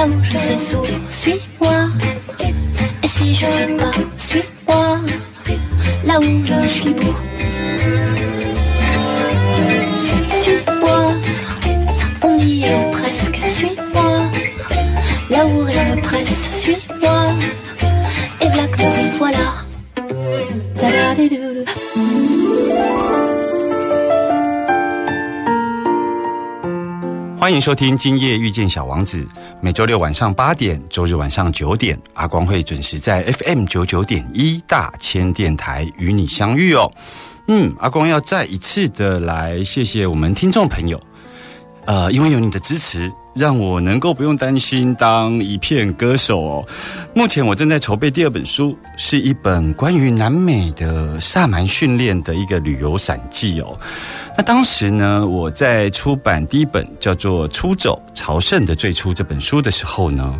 là où je sais sourire, suis-moi. Et si je suis pas, suis-moi, là où je suis beau. Suis-moi, on y est ou presque, suis-moi. Là où rien ne presse, suis-moi. Et voilà que nous y voilà. Da-da-di-do-do. 欢迎收听《今夜遇见小王子》， 每周六晚上八点，周日晚上九点，阿光会准时在 FM 九九点一大千电台与你相遇哦。嗯，阿光要再一次的来谢谢我们听众朋友，呃，因为有你的支持，让我能够不用担心当一片歌手哦。目前我正在筹备第二本书，是一本关于南美的萨满训练的一个旅游散记哦。那当时呢，我在出版第一本叫做《出走朝圣的最初》这本书的时候呢，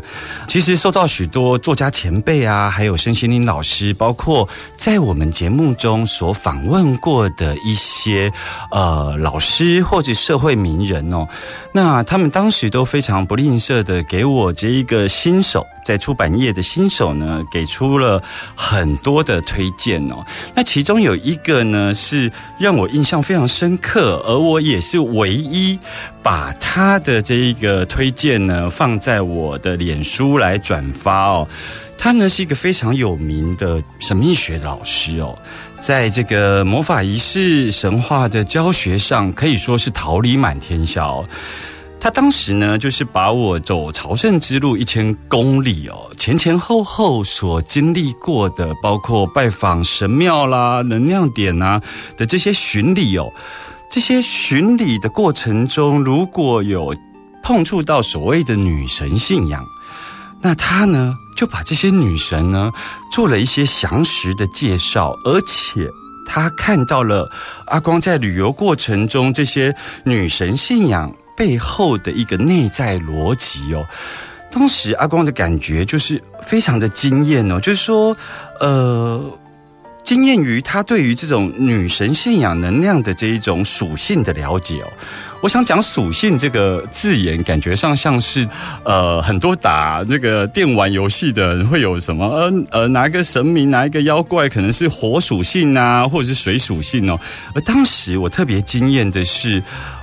其实受到许多作家前辈啊，还有身心灵老师，包括在我们节目中所访问过的一些呃老师或者社会名人哦，那他们当时都非常不吝啬的给我这一个新手在出版业的新手呢，给出了很多的推荐哦。那其中有一个呢，是让我印象非常深刻，而我也是唯一把他的这一个推荐呢放在我的脸书来转发哦。他呢是一个非常有名的神秘学老师哦，在这个魔法仪式神话的教学上，可以说是桃李满天下哦。他当时呢，就是把我走朝圣之路一千公里哦，前前后后所经历过的，包括拜访神庙啦、能量点啊的这些巡礼哦，这些巡礼的过程中，如果有碰触到所谓的女神信仰，那他呢就把这些女神呢做了一些详实的介绍，而且。他看到了阿光在旅游过程中这些女神信仰背后的一个内在逻辑哦。当时阿光的感觉就是非常的惊艳哦，就是说，呃，惊艳于他对于这种女神信仰能量的这一种属性的了解哦。我想讲属性这个字眼，感觉上像是呃很多打那个电玩游戏的人会有什么呃呃哪一个神明哪一个妖怪可能是火属性啊，或者是水属性哦。而当时我特别惊艳的是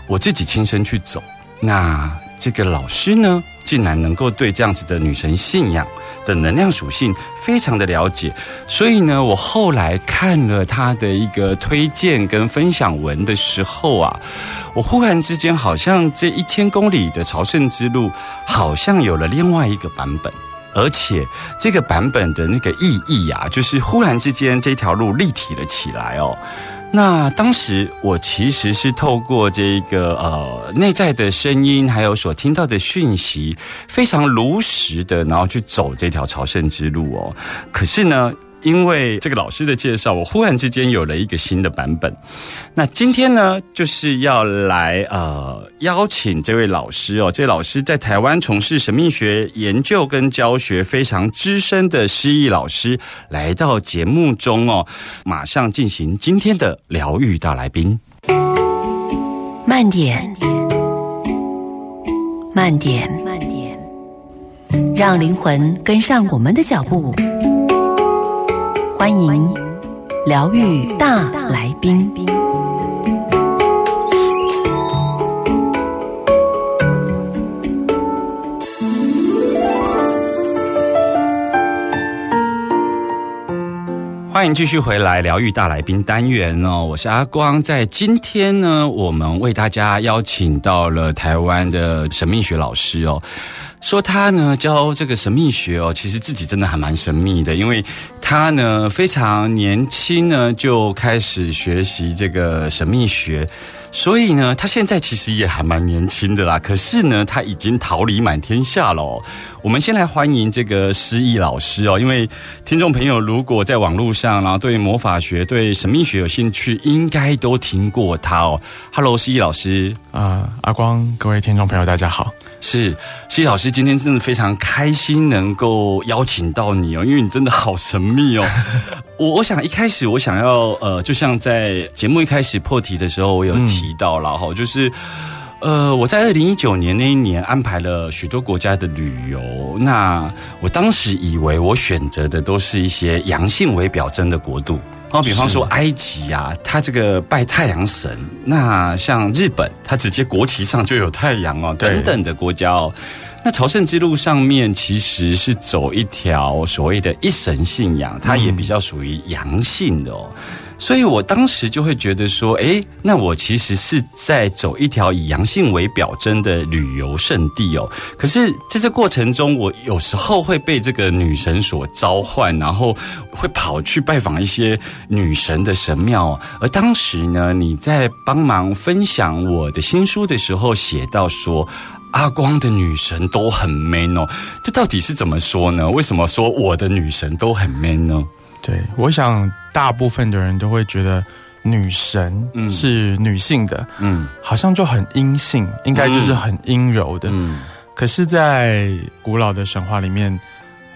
我自己亲身去走，那这个老师呢，竟然能够对这样子的女神信仰的能量属性非常的了解，所以呢，我后来看了他的一个推荐跟分享文的时候啊。我忽然之间，好像这一千公里的朝圣之路，好像有了另外一个版本，而且这个版本的那个意义啊，就是忽然之间这条路立体了起来哦。那当时我其实是透过这个呃内在的声音，还有所听到的讯息，非常如实的，然后去走这条朝圣之路哦。可是呢。因为这个老师的介绍，我忽然之间有了一个新的版本。那今天呢，就是要来呃邀请这位老师哦，这位老师在台湾从事神秘学研究跟教学非常资深的诗意老师，来到节目中哦，马上进行今天的疗愈大来宾。慢点，慢点，慢点，让灵魂跟上我们的脚步。欢迎疗愈大来宾。欢迎继续回来疗愈大来宾单元哦，我是阿光。在今天呢，我们为大家邀请到了台湾的神秘学老师哦。说他呢教这个神秘学哦，其实自己真的还蛮神秘的，因为他呢非常年轻呢就开始学习这个神秘学。所以呢，他现在其实也还蛮年轻的啦。可是呢，他已经桃李满天下了。我们先来欢迎这个失忆老师哦，因为听众朋友如果在网络上，然后对魔法学、对神秘学有兴趣，应该都听过他哦。Hello，失忆老师啊，阿光，各位听众朋友，大家好。是，失忆老师今天真的非常开心能够邀请到你哦，因为你真的好神秘哦。我我想一开始我想要呃，就像在节目一开始破题的时候，我有提到了哈，就是呃，我在二零一九年那一年安排了许多国家的旅游，那我当时以为我选择的都是一些阳性为表征的国度，哦，比方说埃及啊，它这个拜太阳神，那像日本，它直接国旗上就有太阳哦，等等的国家哦。那朝圣之路上面其实是走一条所谓的一神信仰，它也比较属于阳性的哦，所以我当时就会觉得说，诶，那我其实是在走一条以阳性为表征的旅游胜地哦。可是在这过程中，我有时候会被这个女神所召唤，然后会跑去拜访一些女神的神庙。而当时呢，你在帮忙分享我的新书的时候，写到说。阿光的女神都很 man 哦，这到底是怎么说呢？为什么说我的女神都很 man 呢？对，我想大部分的人都会觉得女神是女性的，嗯，好像就很阴性，应该就是很阴柔的。嗯，可是，在古老的神话里面，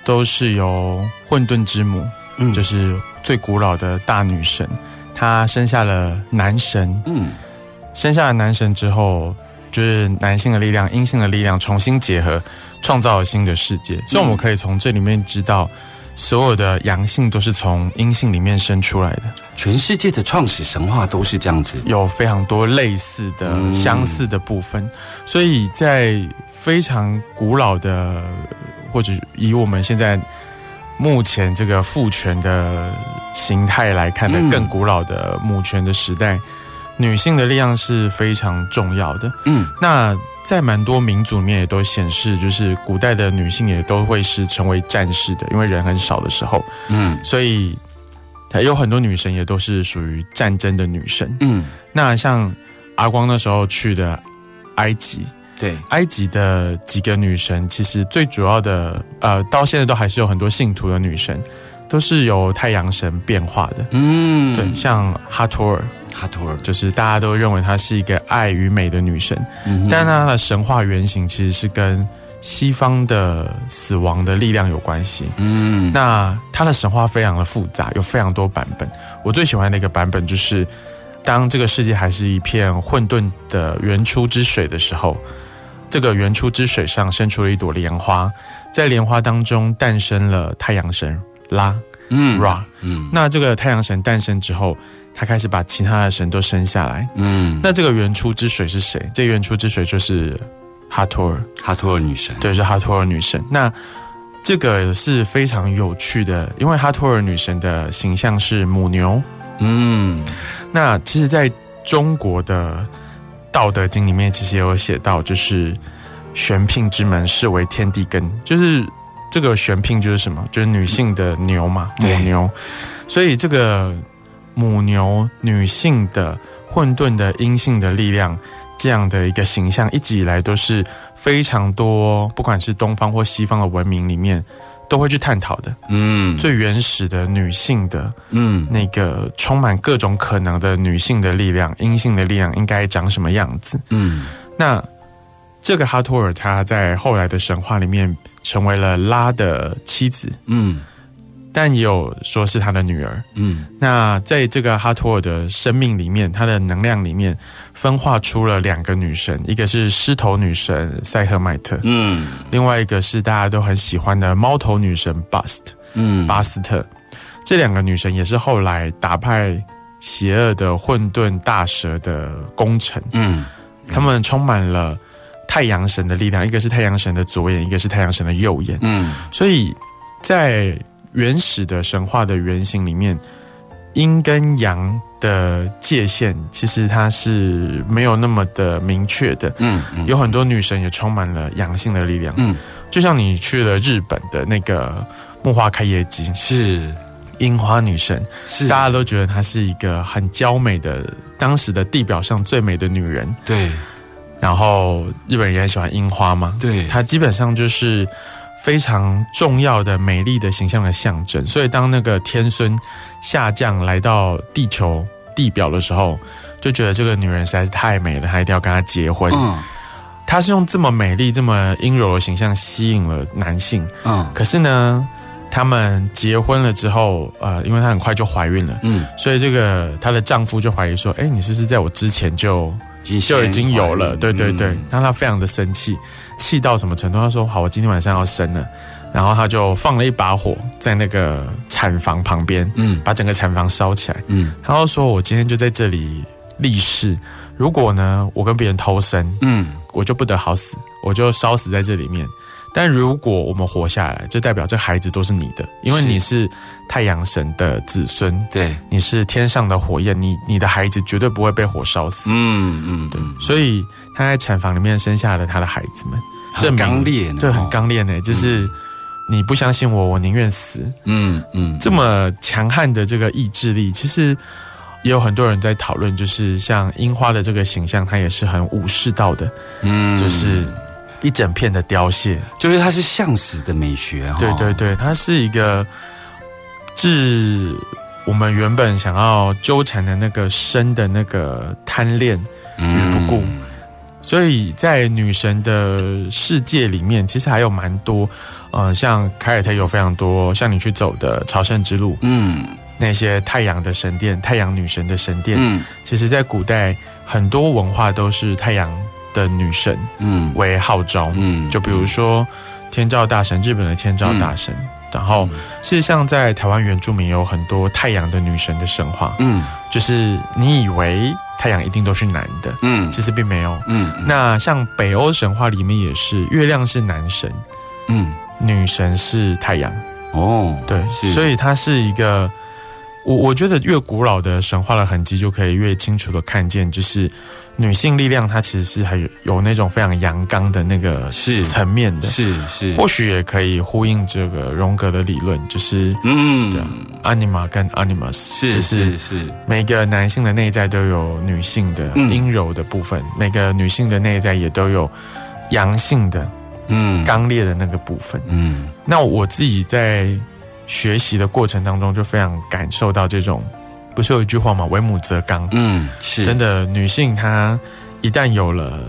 都是由混沌之母，嗯，就是最古老的大女神，她生下了男神，嗯，生下了男神之后。就是男性的力量、阴性的力量重新结合，创造了新的世界。所以我们可以从这里面知道，所有的阳性都是从阴性里面生出来的。全世界的创始神话都是这样子，有非常多类似的、相似的部分。所以在非常古老的，或者以我们现在目前这个父权的形态来看的，更古老的母权的时代。女性的力量是非常重要的。嗯，那在蛮多民族里面也都显示，就是古代的女性也都会是成为战士的，因为人很少的时候。嗯，所以有很多女神也都是属于战争的女神。嗯，那像阿光那时候去的埃及，对埃及的几个女神，其实最主要的，呃，到现在都还是有很多信徒的女神，都是由太阳神变化的。嗯，对，像哈托尔。哈托尔就是大家都认为她是一个爱与美的女神，但她的神话原型其实是跟西方的死亡的力量有关系。嗯，那她的神话非常的复杂，有非常多版本。我最喜欢的一个版本就是，当这个世界还是一片混沌的原初之水的时候，这个原初之水上生出了一朵莲花，在莲花当中诞生了太阳神拉，嗯，Ra，嗯，那这个太阳神诞生之后。他开始把其他的神都生下来。嗯，那这个原初之水是谁？这原初之水就是哈托尔，哈托尔女神。对，是哈托尔女神。那这个是非常有趣的，因为哈托尔女神的形象是母牛。嗯，那其实在中国的《道德经》里面，其实也有写到，就是玄牝之门，视为天地根。就是这个玄牝就是什么？就是女性的牛嘛，母牛。所以这个。母牛女性的混沌的阴性的力量，这样的一个形象，一直以来都是非常多，不管是东方或西方的文明里面，都会去探讨的。嗯，最原始的女性的，嗯，那个充满各种可能的女性的力量，阴性的力量应该长什么样子？嗯，那这个哈托尔，他在后来的神话里面成为了拉的妻子。嗯。但也有说是他的女儿，嗯，那在这个哈托尔的生命里面，他的能量里面分化出了两个女神，一个是狮头女神塞赫迈特，嗯，另外一个是大家都很喜欢的猫头女神巴斯特，嗯，巴斯特，这两个女神也是后来打败邪恶的混沌大蛇的功臣，嗯，他们充满了太阳神的力量，一个是太阳神的左眼，一个是太阳神的右眼，嗯，所以在。原始的神话的原型里面，阴跟阳的界限，其实它是没有那么的明确的。嗯，有很多女神也充满了阳性的力量。嗯，就像你去了日本的那个木花开业姬，是樱花女神，是大家都觉得她是一个很娇美的，当时的地表上最美的女人。对，然后日本人也很喜欢樱花嘛。对，它基本上就是非常重要的美丽的形象的象征。所以当那个天孙下降来到地球地表的时候，就觉得这个女人实在是太美了，他一定要跟她结婚。嗯，她是用这么美丽、这么阴柔的形象吸引了男性。嗯，可是呢，他们结婚了之后，呃，因为她很快就怀孕了，嗯，所以这个她的丈夫就怀疑说：“哎，你是不是在我之前就就已经有了？”对对对，让她非常的生气，气到什么程度？她说：“好，我今天晚上要生了。”然后他就放了一把火在那个产房旁边，嗯，把整个产房烧起来，嗯，他就说：“我今天就在这里立誓，如果呢我跟别人偷生，嗯，我就不得好死，我就烧死在这里面。但如果我们活下来，就代表这孩子都是你的，因为你是太阳神的子孙，对，你是天上的火焰，你你的孩子绝对不会被火烧死。嗯嗯，对，所以他在产房里面生下了他的孩子们，很刚烈，对，很刚烈呢，就是。”你不相信我，我宁愿死。嗯嗯，这么强悍的这个意志力，其实也有很多人在讨论，就是像樱花的这个形象，它也是很武士道的。嗯，就是一整片的凋谢，就是它是向死的美学。对对对，它是一个致我们原本想要纠缠的那个生的那个贪恋与不顾。所以在女神的世界里面，其实还有蛮多，呃，像凯尔特有非常多，像你去走的朝圣之路，嗯，那些太阳的神殿、太阳女神的神殿，嗯，其实，在古代很多文化都是太阳的女神，嗯，为号召，嗯，就比如说天照大神，日本的天照大神，然后事实上在台湾原住民有很多太阳的女神的神话，嗯，就是你以为。太阳一定都是男的，嗯，其实并没有，嗯。那像北欧神话里面也是，月亮是男神，嗯，女神是太阳，哦，对，所以它是一个，我我觉得越古老的神话的痕迹，就可以越清楚的看见，就是。女性力量，它其实是还有有那种非常阳刚的那个是层面的，是是，或许也可以呼应这个荣格的理论，就是嗯，对，anima 跟 animus，是是是，每个男性的内在都有女性的阴柔的部分，每个女性的内在也都有阳性的嗯。刚烈的那个部分，嗯，那我自己在学习的过程当中，就非常感受到这种。不是有一句话吗？“为母则刚。”嗯，是真的。女性她一旦有了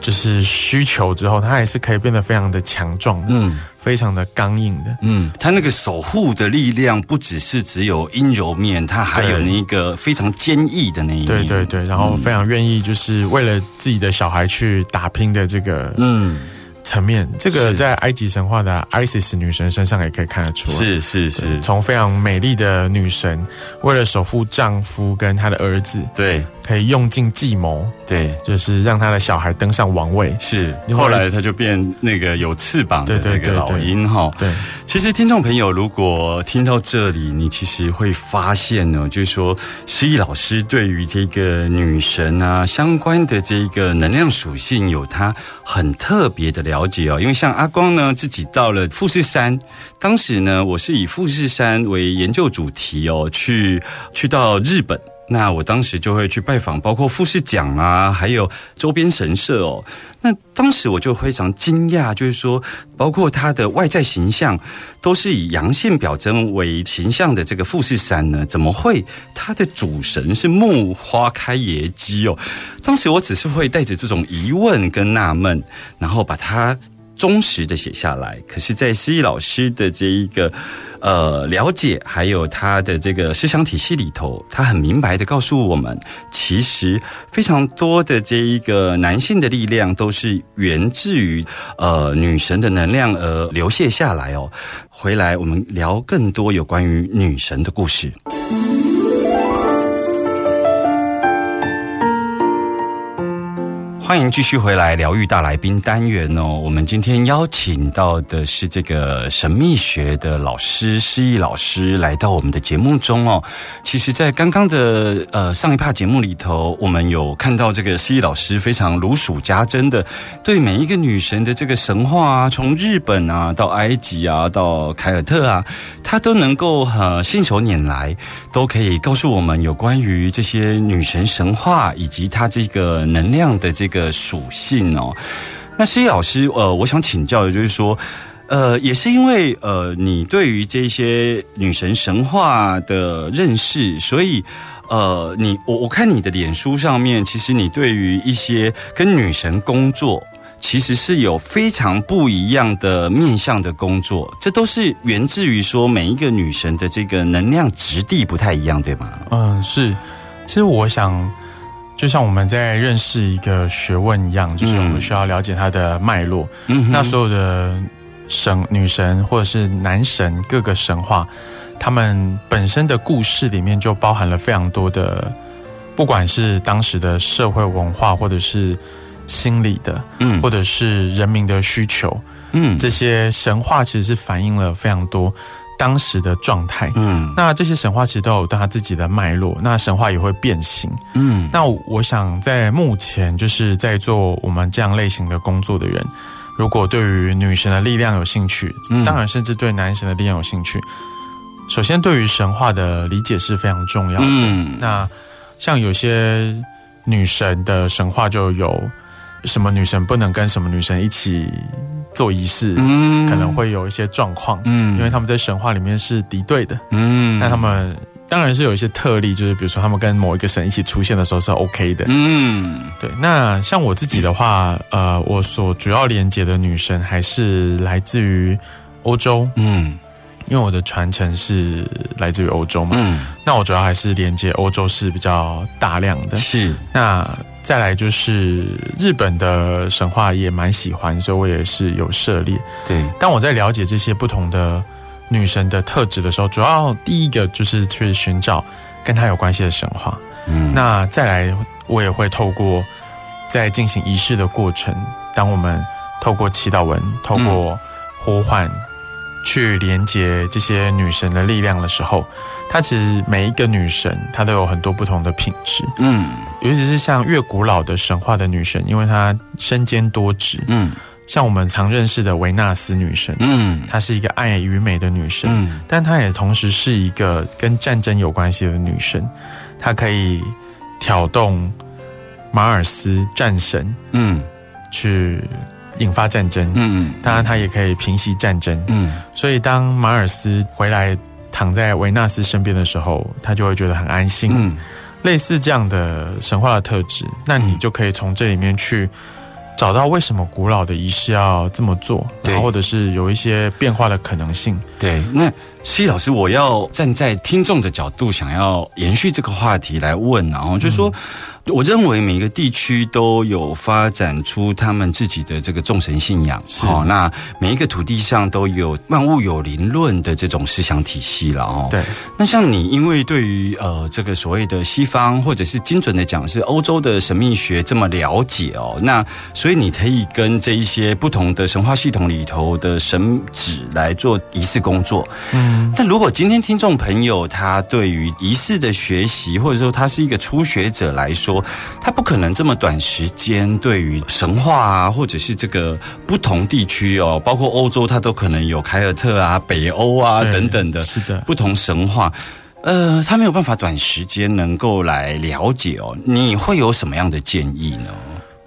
就是需求之后，她还是可以变得非常的强壮，嗯，非常的刚硬的。嗯，她那个守护的力量不只是只有阴柔面，她还有那个非常坚毅的那一面。对对对，然后非常愿意就是为了自己的小孩去打拼的这个，嗯。层面，这个在埃及神话的 Isis 女神身上也可以看得出来。是是是，从非常美丽的女神，为了守护丈夫跟她的儿子，对。可以用尽计谋，对，就是让他的小孩登上王位。是，后来他就变那个有翅膀的那个老鹰哈。对，其实听众朋友如果听到这里，你其实会发现呢，就是说诗意老师对于这个女神啊相关的这个能量属性有他很特别的了解哦。因为像阿光呢自己到了富士山，当时呢我是以富士山为研究主题哦，去去到日本。那我当时就会去拜访，包括富士奖啊，还有周边神社哦。那当时我就非常惊讶，就是说，包括它的外在形象都是以阳性表征为形象的这个富士山呢，怎么会它的主神是木花开野姬哦？当时我只是会带着这种疑问跟纳闷，然后把它忠实的写下来。可是，在诗意老师的这一个。呃，了解还有他的这个思想体系里头，他很明白的告诉我们，其实非常多的这一个男性的力量都是源自于呃女神的能量而流泻下来哦。回来我们聊更多有关于女神的故事。欢迎继续回来疗愈大来宾单元哦。我们今天邀请到的是这个神秘学的老师诗意老师来到我们的节目中哦。其实，在刚刚的呃上一趴节目里头，我们有看到这个诗意老师非常如数家珍的对每一个女神的这个神话啊，从日本啊到埃及啊到凯尔特啊，他都能够呃信手拈来，都可以告诉我们有关于这些女神神话以及她这个能量的这个。的属性哦，那施老师，呃，我想请教的就是说，呃，也是因为呃，你对于这些女神神话的认识，所以呃，你我我看你的脸书上面，其实你对于一些跟女神工作，其实是有非常不一样的面向的工作，这都是源自于说每一个女神的这个能量质地不太一样，对吗？嗯，是，其实我想。就像我们在认识一个学问一样，就是我们需要了解它的脉络。嗯，那所有的神、女神或者是男神各个神话，他们本身的故事里面就包含了非常多的，不管是当时的社会文化，或者是心理的，嗯，或者是人民的需求，嗯，这些神话其实是反映了非常多。当时的状态，嗯，那这些神话其实都有它自己的脉络，那神话也会变形，嗯，那我想在目前就是在做我们这样类型的工作的人，如果对于女神的力量有兴趣，当然甚至对男神的力量有兴趣，首先对于神话的理解是非常重要的，嗯，那像有些女神的神话就有什么女神不能跟什么女神一起。做仪式，嗯，可能会有一些状况，嗯，因为他们在神话里面是敌对的，嗯，那他们当然是有一些特例，就是比如说他们跟某一个神一起出现的时候是 OK 的，嗯，对。那像我自己的话，呃，我所主要连接的女神还是来自于欧洲，嗯，因为我的传承是来自于欧洲嘛，嗯，那我主要还是连接欧洲是比较大量的，是。那。再来就是日本的神话也蛮喜欢，所以我也是有涉猎。对，当我在了解这些不同的女神的特质的时候，主要第一个就是去寻找跟她有关系的神话。嗯，那再来我也会透过在进行仪式的过程，当我们透过祈祷文、透过呼唤去连接这些女神的力量的时候。它其实每一个女神，她都有很多不同的品质。嗯，尤其是像越古老的神话的女神，因为她身兼多职。嗯，像我们常认识的维纳斯女神，嗯，她是一个爱与美的女神，嗯，但她也同时是一个跟战争有关系的女神。她可以挑动马尔斯战神，嗯，去引发战争。嗯，当然他也可以平息战争。嗯，所以当马尔斯回来。躺在维纳斯身边的时候，他就会觉得很安心。嗯，类似这样的神话的特质，那你就可以从这里面去找到为什么古老的仪式要这么做，然后或者是有一些变化的可能性。对，那西老师，我要站在听众的角度，想要延续这个话题来问，然后就是说。我认为每个地区都有发展出他们自己的这个众神信仰，好，那每一个土地上都有万物有灵论的这种思想体系了哦。对，那像你，因为对于呃这个所谓的西方，或者是精准的讲是欧洲的神秘学这么了解哦，那所以你可以跟这一些不同的神话系统里头的神旨来做仪式工作。嗯，但如果今天听众朋友他对于仪式的学习，或者说他是一个初学者来说，他不可能这么短时间对于神话啊，或者是这个不同地区哦，包括欧洲，它都可能有凯尔特啊、北欧啊等等的，是的，不同神话。呃，他没有办法短时间能够来了解哦。你会有什么样的建议呢？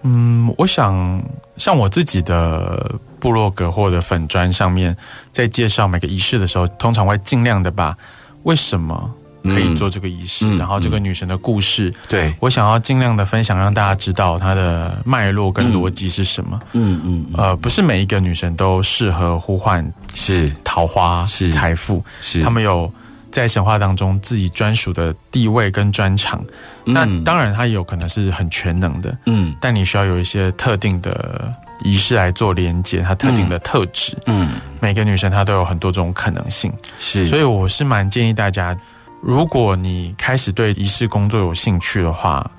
嗯，我想像我自己的部落格或者粉砖上面，在介绍每个仪式的时候，通常会尽量的把为什么。可以做这个仪式，然后这个女神的故事，对。我想要尽量的分享，让大家知道她的脉络跟逻辑是什么。嗯嗯，呃，不是每一个女神都适合呼唤是。桃花是。财富，是。他们有在神话当中自己专属的地位跟专长。那当然，她有可能是很全能的，嗯，但你需要有一些特定的仪式来做连接，她特定的特质。嗯，每个女神她都有很多种可能性，是，所以我是蛮建议大家。如果你开始对仪式工作有兴趣的话，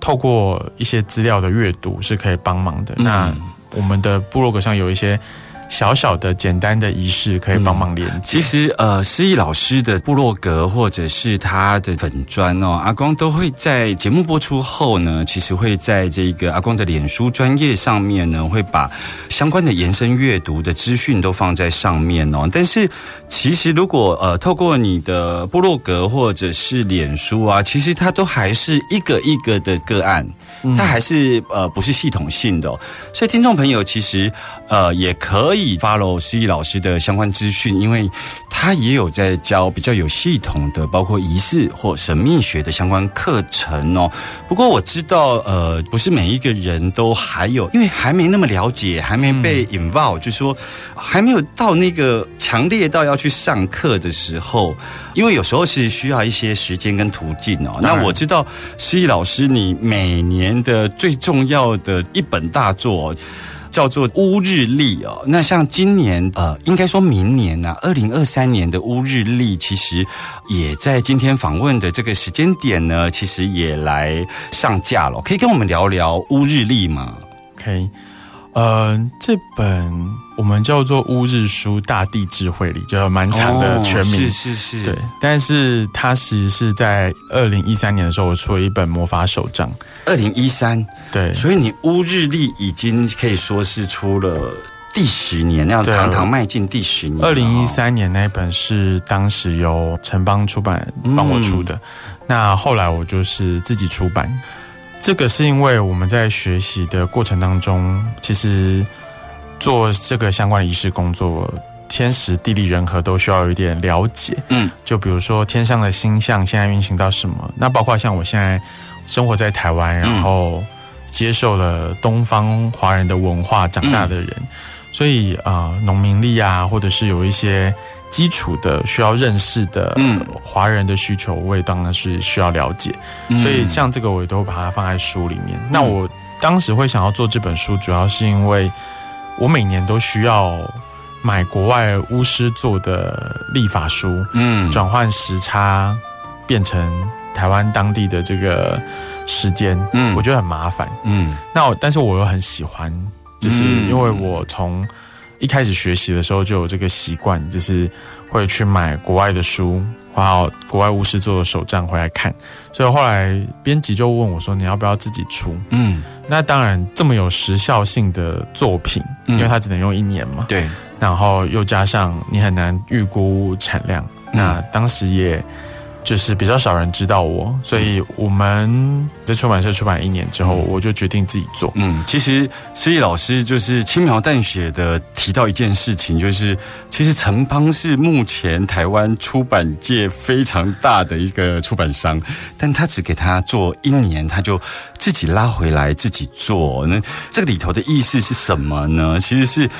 透过一些资料的阅读是可以帮忙的。那我们的部落格上有一些。小小的、简单的仪式可以帮忙连接。其实，呃，诗意老师的部落格或者是他的粉砖哦，阿光都会在节目播出后呢，其实会在这个阿光的脸书专业上面呢，会把相关的延伸阅读的资讯都放在上面哦。但是，其实如果呃，透过你的部落格或者是脸书啊，其实它都还是一个一个的个案。它还是呃不是系统性的，所以听众朋友其实呃也可以 follow 诗意老师的相关资讯，因为他也有在教比较有系统的，包括仪式或神秘学的相关课程哦。不过我知道呃不是每一个人都还有，因为还没那么了解，还没被 involve，就说还没有到那个强烈到要去上课的时候，因为有时候是需要一些时间跟途径哦。那我知道诗意老师你每年的最重要的一本大作叫做《乌日历》哦。那像今年呃，应该说明年呢，二零二三年的《乌日历》其实也在今天访问的这个时间点呢，其实也来上架了。可以跟我们聊聊《乌日历》吗？可以。呃，这本我们叫做《乌日书大地智慧》里，就蛮长的全名，是是是，对。但是它其实是在二零一三年的时候，我出了一本魔法手账。二零一三，对。所以你《乌日历》已经可以说是出了第十年，那样堂堂迈进第十年。二零一三年那一本是当时由城邦出版帮我出的，那后来我就是自己出版。这个是因为我们在学习的过程当中，其实做这个相关的仪式工作，天时地利人和都需要有一点了解。嗯，就比如说天上的星象现在运行到什么，那包括像我现在生活在台湾，然后接受了东方华人的文化长大的人，所以啊，农民力啊，或者是有一些。基础的需要认识的华人的需求，我也当然是需要了解。所以像这个，我也都把它放在书里面。那我当时会想要做这本书，主要是因为我每年都需要买国外巫师做的历法书，嗯，转换时差变成台湾当地的这个时间，嗯，我觉得很麻烦，嗯。那但是我又很喜欢，就是因为我从一开始学习的时候就有这个习惯，就是会去买国外的书，然后国外巫师做的手账回来看。所以后来编辑就问我说：“你要不要自己出？”嗯，那当然这么有时效性的作品，因为它只能用一年嘛。对，然后又加上你很难预估产量，那当时也。就是比较少人知道我，所以我们在出版社出版一年之后，我就决定自己做。嗯，其实诗意老师就是轻描淡写的提到一件事情，就是其实城邦是目前台湾出版界非常大的一个出版商，但他只给他做一年，他就自己拉回来自己做。那这个里头的意思是什么呢？其实是。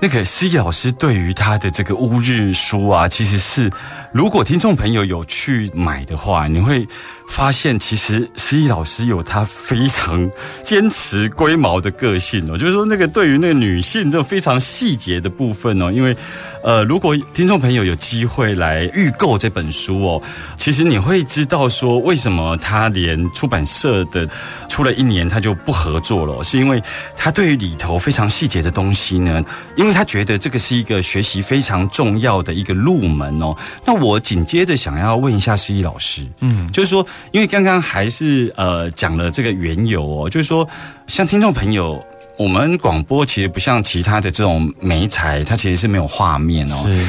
那个诗意老师对于他的这个乌日书啊，其实是如果听众朋友有去买的话，你会。发现其实诗意老师有他非常坚持龟毛的个性哦，就是说那个对于那个女性这非常细节的部分哦，因为呃，如果听众朋友有机会来预购这本书哦，其实你会知道说为什么他连出版社的出了一年他就不合作了，是因为他对于里头非常细节的东西呢，因为他觉得这个是一个学习非常重要的一个入门哦。那我紧接着想要问一下诗意老师，嗯，就是说。因为刚刚还是呃讲了这个缘由哦，就是说，像听众朋友，我们广播其实不像其他的这种媒材，它其实是没有画面哦。是。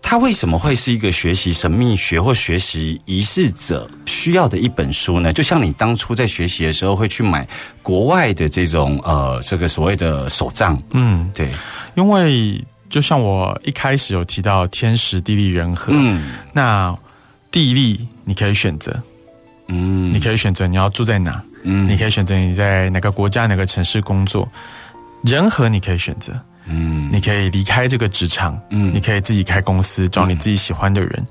它为什么会是一个学习神秘学或学习仪式者需要的一本书呢？就像你当初在学习的时候会去买国外的这种呃这个所谓的手账，嗯，对。因为就像我一开始有提到天时地利人和，嗯，那地利你可以选择。嗯，你可以选择你要住在哪，嗯，你可以选择你在哪个国家哪个城市工作，人和你可以选择，嗯，你可以离开这个职场，嗯，你可以自己开公司找你自己喜欢的人，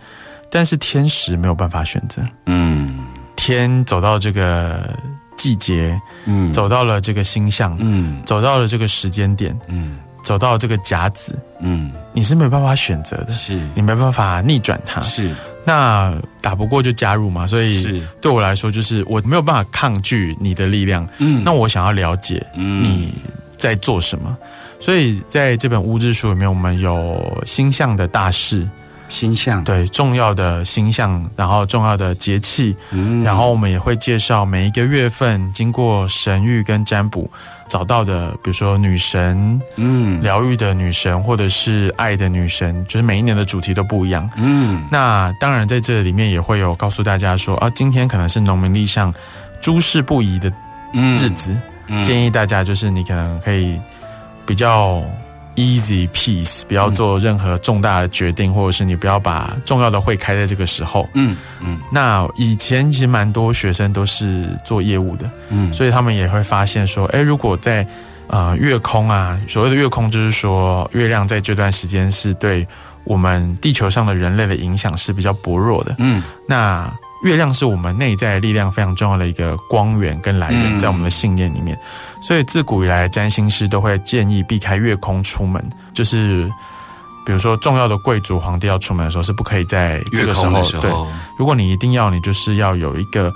但是天时没有办法选择，嗯，天走到这个季节，嗯，走到了这个星象，嗯，走到了这个时间点，嗯，走到这个甲子，嗯，你是没有办法选择的，是你没办法逆转它，是。那打不过就加入嘛，所以是对我来说，就是我没有办法抗拒你的力量。嗯那我想要了解嗯你在做什么。所以在这本乌日书里面，我们有星象的大事，星象，对重要的星象，然后重要的节气，嗯。然后我们也会介绍每一个月份经过神谕跟占卜找到的，比如说女神、嗯。疗愈的女神，或者是爱的女神，就是每一年的主题都不一样。嗯。那当然，在这里面也会有告诉大家说啊，今天可能是农民历上诸事不宜的嗯日子，嗯。建议大家就是你可能可以比较 easy peace，不要做任何重大的决定，或者是你不要把重要的会开在这个时候。嗯嗯那以前其实蛮多学生都是做业务的，嗯所以他们也会发现说，哎，如果在呃月空啊，所谓的月空就是说月亮在这段时间是对我们地球上的人类的影响是比较薄弱的。嗯那月亮是我们内在力量非常重要的一个光源跟来源，嗯。在我们的信念里面，所以自古以来占星师都会建议避开月空出门，就是比如说重要的贵族皇帝要出门的时候是不可以在这个时候对。如果你一定要，你就是要有一个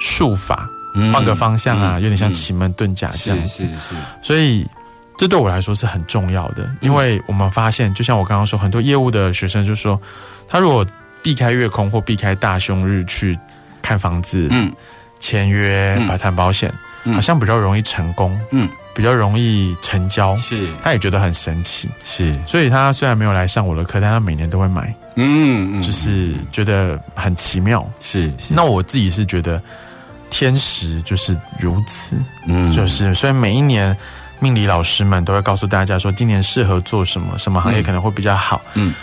术法，嗯。换个方向啊，嗯。有点像嗯。奇门遁甲这样子。是是。是，所以这对我来说是很重要的，因为我们发现，就像我刚刚说，很多业务的学生就说，他如果避开月空或避开大凶日去看房子、嗯。签约、嗯。摆谈保险，嗯。好像比较容易成功，嗯。比较容易成交。是。他也觉得很神奇，是，所以他虽然没有来上我的课，但他每年都会买，嗯嗯，就是觉得很奇妙。是是，那我自己是觉得天时就是如此，嗯。就是所以每一年命理老师们都会告诉大家说，今年适合做什么，什么行业可能会比较好。嗯，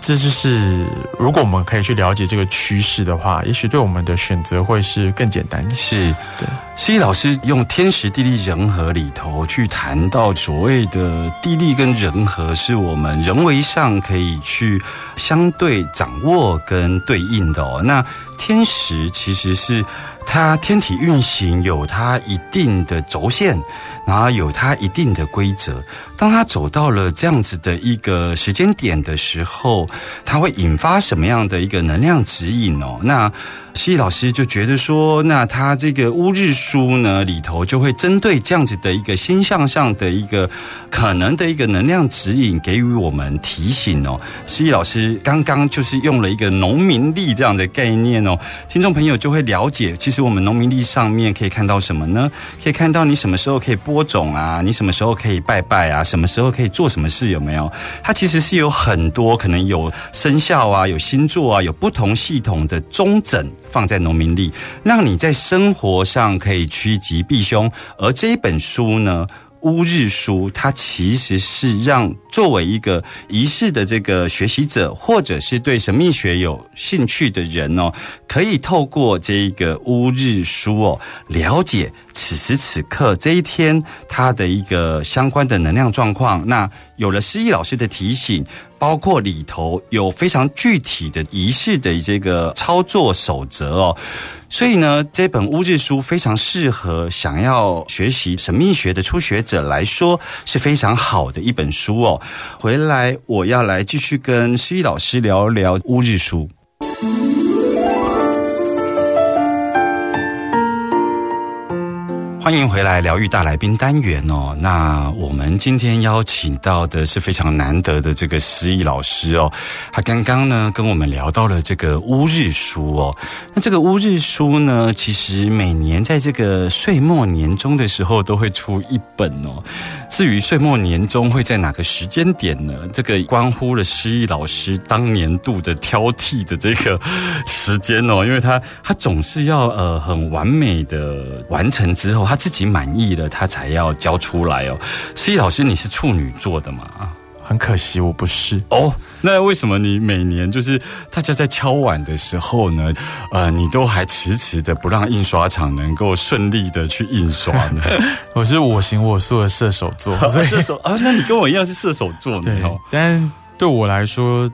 这就是如果我们可以去了解这个趋势的话，也许对我们的选择会是更简单。是对，施一老师用天时地利人和里头去谈到所谓的地利跟人和，是我们人为上可以去相对掌握跟对应的哦。那天时其实是它天体运行有它一定的轴线，然后有它一定的规则。当它走到了这样子的一个时间点的时候，它会引发什么样的一个能量指引哦？那西老师就觉得说，那他这个乌日书呢里头就会针对这样子的一个星象上的一个可能的一个能量指引，给予我们提醒哦。西老师刚刚就是用了一个农民历这样的概念哦，听众朋友就会了解，其实我们农民历上面可以看到什么呢？可以看到你什么时候可以播种啊，你什么时候可以拜拜啊，什么时候可以做什么事，有没有？它其实是有很多可能有生肖啊，有星座啊，有不同系统的中整放在农民历，让你在生活上可以趋吉避凶。而这一本书呢？乌日书，它其实是让作为一个仪式的这个学习者，或者是对神秘学有兴趣的人哦，可以透过这一个乌日书哦，了解此时此刻这一天它的一个相关的能量状况。那有了诗意老师的提醒，包括里头有非常具体的仪式的这个操作守则哦。所以呢，这本乌日书非常适合想要学习神秘学的初学者来说，是非常好的一本书哦。回来我要来继续跟西老师聊聊乌日书。欢迎回来，疗愈大来宾单元哦。那我们今天邀请到的是非常难得的这个诗意老师哦。他刚刚呢跟我们聊到了这个乌日书哦。那这个乌日书呢，其实每年在这个岁末年终的时候都会出一本哦。至于岁末年终会在哪个时间点呢？这个关乎了诗意老师当年度的挑剔的这个时间哦，因为他他总是要呃很完美的完成之后，他自己满意了，他才要交出来哦。诗意老师，你是处女座的嘛？很可惜我不是哦，那为什么你每年就是大家在敲碗的时候呢，呃，你都还迟迟的不让印刷厂能够顺利的去印刷呢？我是我行我素的射手座，射手啊，那你跟我一样是射手座呢对哦。，但对我来说，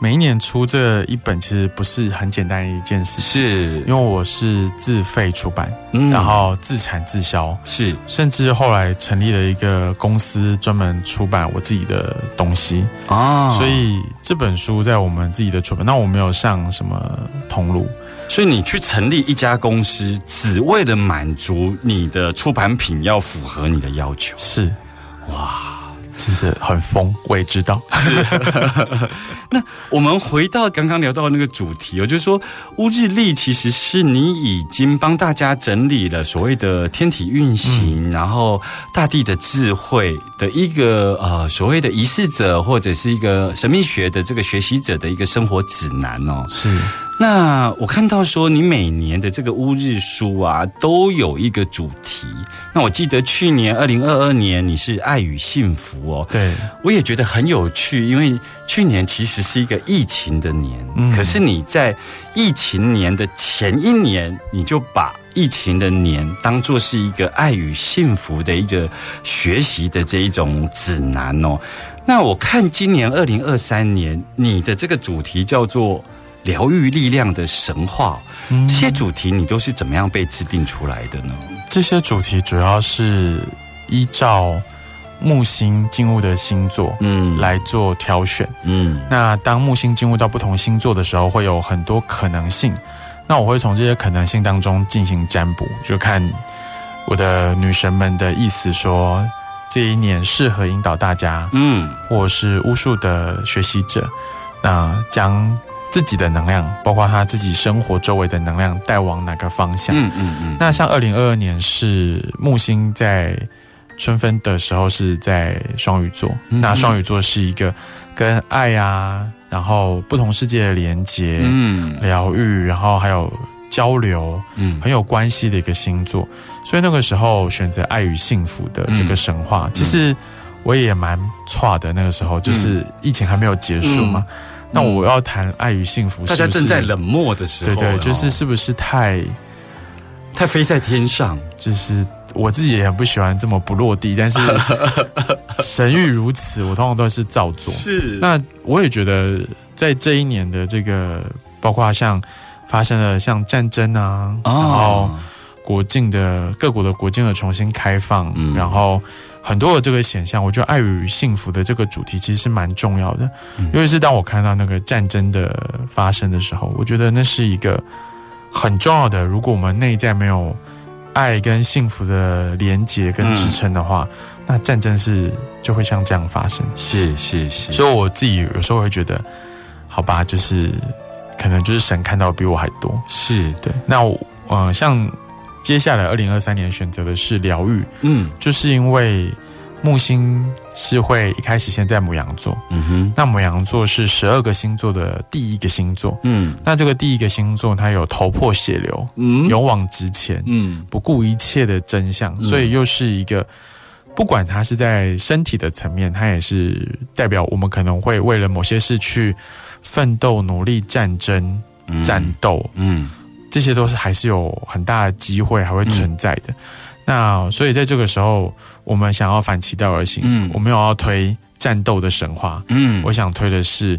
每一年出这一本其实不是很简单的一件事，是。因为我是自费出版，嗯。然后自产自销，是。甚至后来成立了一个公司，专门出版我自己的东西。啊。所以这本书在我们自己的出版，那我没有上什么通路，所以你去成立一家公司，只为了满足你的出版品要符合你的要求。是。哇，其实很疯，我也知道。那我们回到刚刚聊到的那个主题哦，就是说乌日历其实是你已经帮大家整理了所谓的天体运行，然后大地的智慧的一个呃所谓的仪式者或者是一个神秘学的这个学习者的一个生活指南哦。是那我看到说你每年的这个乌日书啊，都有一个主题。那我记得去年二零二二年你是爱与幸福哦，对，我也觉得很有趣，因为去年其实是一个疫情的年，嗯可是你在疫情年的前一年，你就把疫情的年当做是一个爱与幸福的一个学习的这一种指南哦。那我看今年二零二三年，你的这个主题叫做。疗愈力量的神话，嗯这些主题你都是怎么样被制定出来的呢？这些主题主要是依照木星进入的星座，嗯来做挑选。嗯那当木星进入到不同星座的时候，会有很多可能性。那我会从这些可能性当中进行占卜，就看我的女神们的意思说，这一年适合引导大家，嗯或是巫术的学习者，那将自己的能量，包括他自己生活周围的能量，带往哪个方向？嗯嗯嗯，那像二零二二年是木星在春分的时候是在双鱼座，嗯那双鱼座是一个跟爱啊，然后不同世界的连接、嗯。疗愈，然后还有交流嗯。很有关系的一个星座，所以那个时候选择爱与幸福的这个神嗯话，其实我也蛮差的。那个时候就是疫情还没有结束嘛，那我要谈爱与幸福嗯大家正在冷漠的时候，对对，就是哦是不是太太飞在天上，就是我自己也很不喜欢这么不落地，但是 神谕如此，我通常都是照做。是。那我也觉得，在这一年的这个，包括像发生了像战争啊，然后哦，国境的各国的国境的重新开放，嗯。然后很多的这个显象，我觉得爱与幸福的这个主题其实是蛮重要的。嗯尤其是当我看到那个战争的发生的时候，我觉得那是一个很重要的。如果我们内在没有爱跟幸福的连接跟支撑的话，那战争是就会像这样发生。是是是，所以我自己有时候会觉得，好吧，就是可能就是神看到比我还多。是对，那我呃，像接下来二零二三年选择的是疗愈，嗯。就是因为木星是会一开始先在母羊座，嗯哼。那母羊座是十二个星座的第一个星座，嗯。那这个第一个星座它有头破血流、嗯。勇往直前、嗯。不顾一切的真相，嗯。所以又是一个。不管它是在身体的层面，它也是代表我们可能会为了某些事去奋斗、努力、战争、嗯。战斗，嗯这些都是还是有很大的机会还会存在的。那所以在这个时候，我们想要反其道而行，嗯。我没有要推战斗的神话，嗯。我想推的是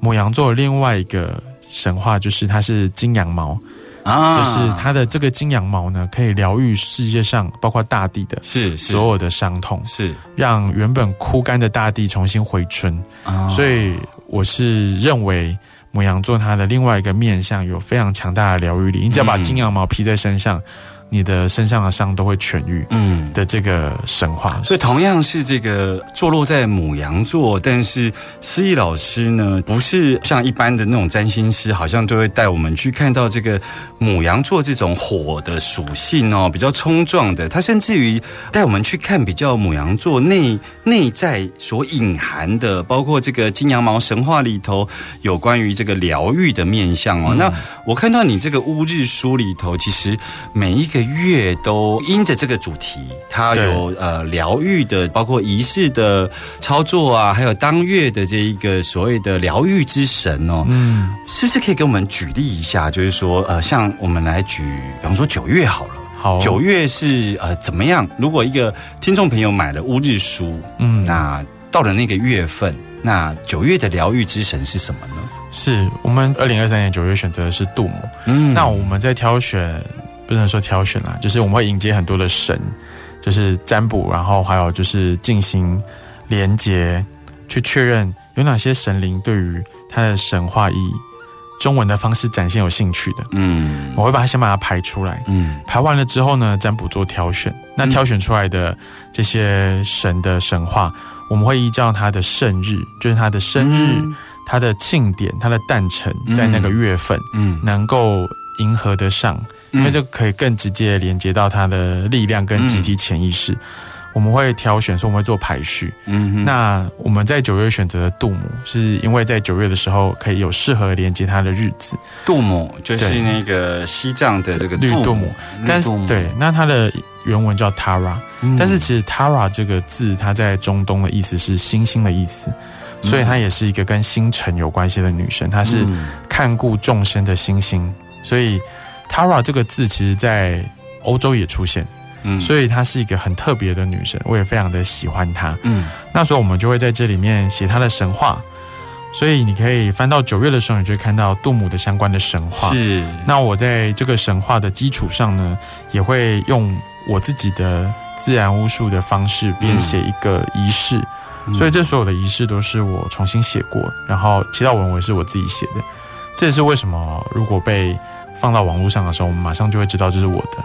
母羊座的另外一个神话，就是它是金羊毛，啊。就是它的这个金羊毛呢，可以疗愈世界上包括大地的是是。所有的伤痛，是。让原本枯干的大地重新回春。啊。所以我是认为母羊座它的另外一个面相有非常强大的疗愈力。你只要把嗯金羊毛披在身上，你的身上的伤都会痊愈嗯。的这个神话。所以同样是这个坐落在母羊座，但是思义老师呢，不是像一般的那种占星师，好像都会带我们去看到这个母羊座这种火的属性哦，比较冲撞的。他甚至于带我们去看比较母羊座内内在所隐含的，包括这个金羊毛神话里头有关于这个疗愈的面相哦。那我看到你这个乌日书里头，其实每一个月都因着这个主题，它有呃疗愈的，包括仪式的操作啊，还有当月的这一个所谓的疗愈之神哦，嗯，是不是可以给我们举例一下？就是说，呃，像我们来举，比方说九月好了。好，九月是呃怎么样？如果一个听众朋友买了乌日书，嗯，那到了那个月份，那九月的疗愈之神是什么呢？是我们二零二三年九月选择的是杜母。嗯，那我们在挑选，不能说挑选啦，就是我们会迎接很多的神，就是占卜，然后还有就是进行连接，去确认有哪些神灵对于它的神话意义。中文的方式展现有兴趣的，嗯，我会把它先把它排出来，嗯，排完了之后呢，占卜做挑选，那挑选出来的这些神的神话，我们会依照他的圣日，就是他的生日、他的庆典、他的诞辰在那个月份，嗯，能够迎合得上，因为这可以更直接连接到他的力量跟集体潜意识。我们会挑选，所以我们会做排序。嗯，那我们在九月选择的杜母，是因为在九月的时候可以有适合连接它的日子。杜母就是那个西藏的这个绿杜母，但是对，那它的原文叫 Tara，但是其实 Tara 这个字，它在中东的意思是星星的意思，所以她也是一个跟星辰有关系的女神，她是看顾众生的星星，所以 Tara 这个字其实在欧洲也出现。嗯，所以她是一个很特别的女神，我也非常的喜欢她。嗯，那时候我们就会在这里面写她的神话，所以你可以翻到九月的时候，你就会看到杜姆的相关的神话。是，那我在这个神话的基础上呢，也会用我自己的自然巫术的方式编写一个仪式，所以这所有的仪式都是我重新写过，然后祈祷文我是我自己写的。这也是为什么如果被放到网络上的时候，我们马上就会知道这是我的。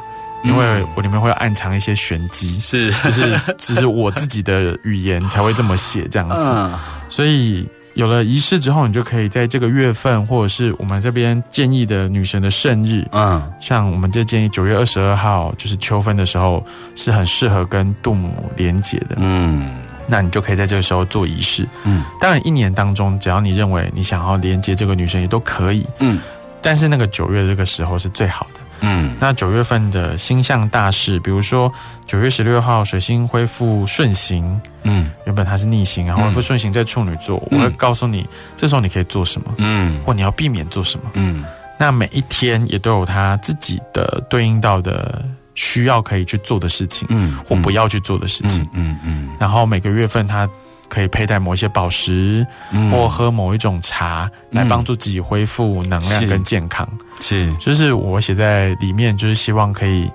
因为我里面会暗藏一些玄机，是。就是只是我自己的语言才会这么写这样子，所以有了仪式之后，你就可以在这个月份，或者是我们这边建议的女神的生日，嗯，像我们这建议九月二十二号，就是秋分的时候，是很适合跟杜母连结的，嗯，那你就可以在这个时候做仪式，嗯，当然一年当中，只要你认为你想要连接这个女神也都可以，嗯，但是那个九月这个时候是最好的。嗯，那九月份的星象大事，比如说九月十六号水星恢复顺行，嗯，原本它是逆行，然后恢复顺行在处女座，我会告诉你，这时候你可以做什么，嗯，或你要避免做什么，嗯，那每一天也都有它自己的对应到的需要可以去做的事情，嗯，或不要去做的事情，嗯。嗯，然后每个月份它。可以佩戴某一些宝石，或喝某一种茶，来帮助自己恢复能量跟健康。是，就是我写在里面，就是希望可以。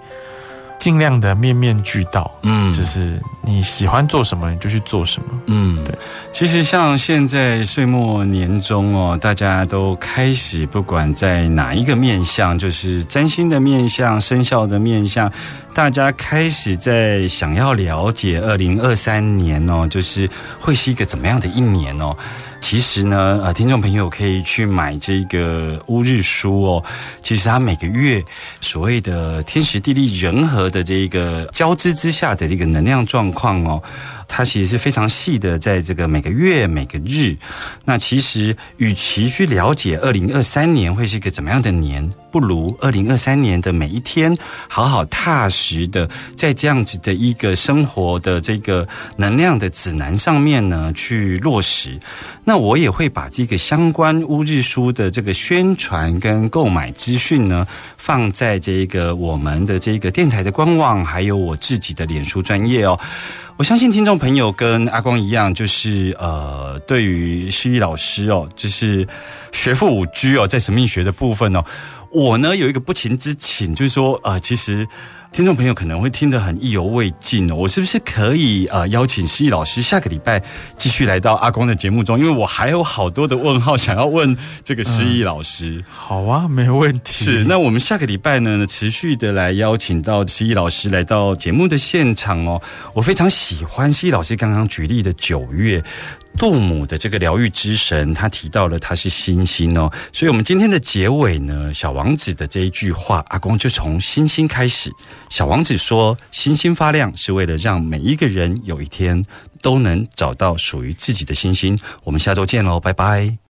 尽量的面面俱到，嗯，就是你喜欢做什么你就去做什么，嗯，对。其实像现在岁末年终哦，大家都开始不管在哪一个面相，就是占星的面相、生肖的面相，大家开始在想要了解二零二三年哦，就是会是一个怎么样的一年哦。其实呢，呃，听众朋友可以去买这个乌日书哦。其实它每个月所谓的天时地利人和的这个交织之下的这个能量状况哦。它其实是非常细的，在这个每个月每个日，那其实与其去了解二零二三年会是一个怎么样的年，不如二零二三年的每一天，好好踏实的在这样子的一个生活的这个能量的指南上面呢去落实。那我也会把这个相关乌日书的这个宣传跟购买资讯呢，放在这个我们的这个电台的官网，还有我自己的脸书专业哦。我相信听众朋友跟阿光一样，就是呃，对于诗意老师哦，就是学富五居哦，在神秘学的部分哦，我呢有一个不情之请，就是说呃，其实。听众朋友可能会听得很意犹未尽哦，我是不是可以呃邀请诗意老师下个礼拜继续来到阿光的节目中？因为我还有好多的问号想要问这个诗意老师。好啊，没问题。是，那我们下个礼拜呢，持续的来邀请到诗意老师来到节目的现场哦。我非常喜欢诗意老师刚刚举例的九月。杜姆的这个疗愈之神，他提到了他是星星哦，所以我们今天的结尾呢，小王子的这一句话，阿公就从星星开始。小王子说：“星星发亮是为了让每一个人有一天都能找到属于自己的星星。”我们下周见喽，拜拜。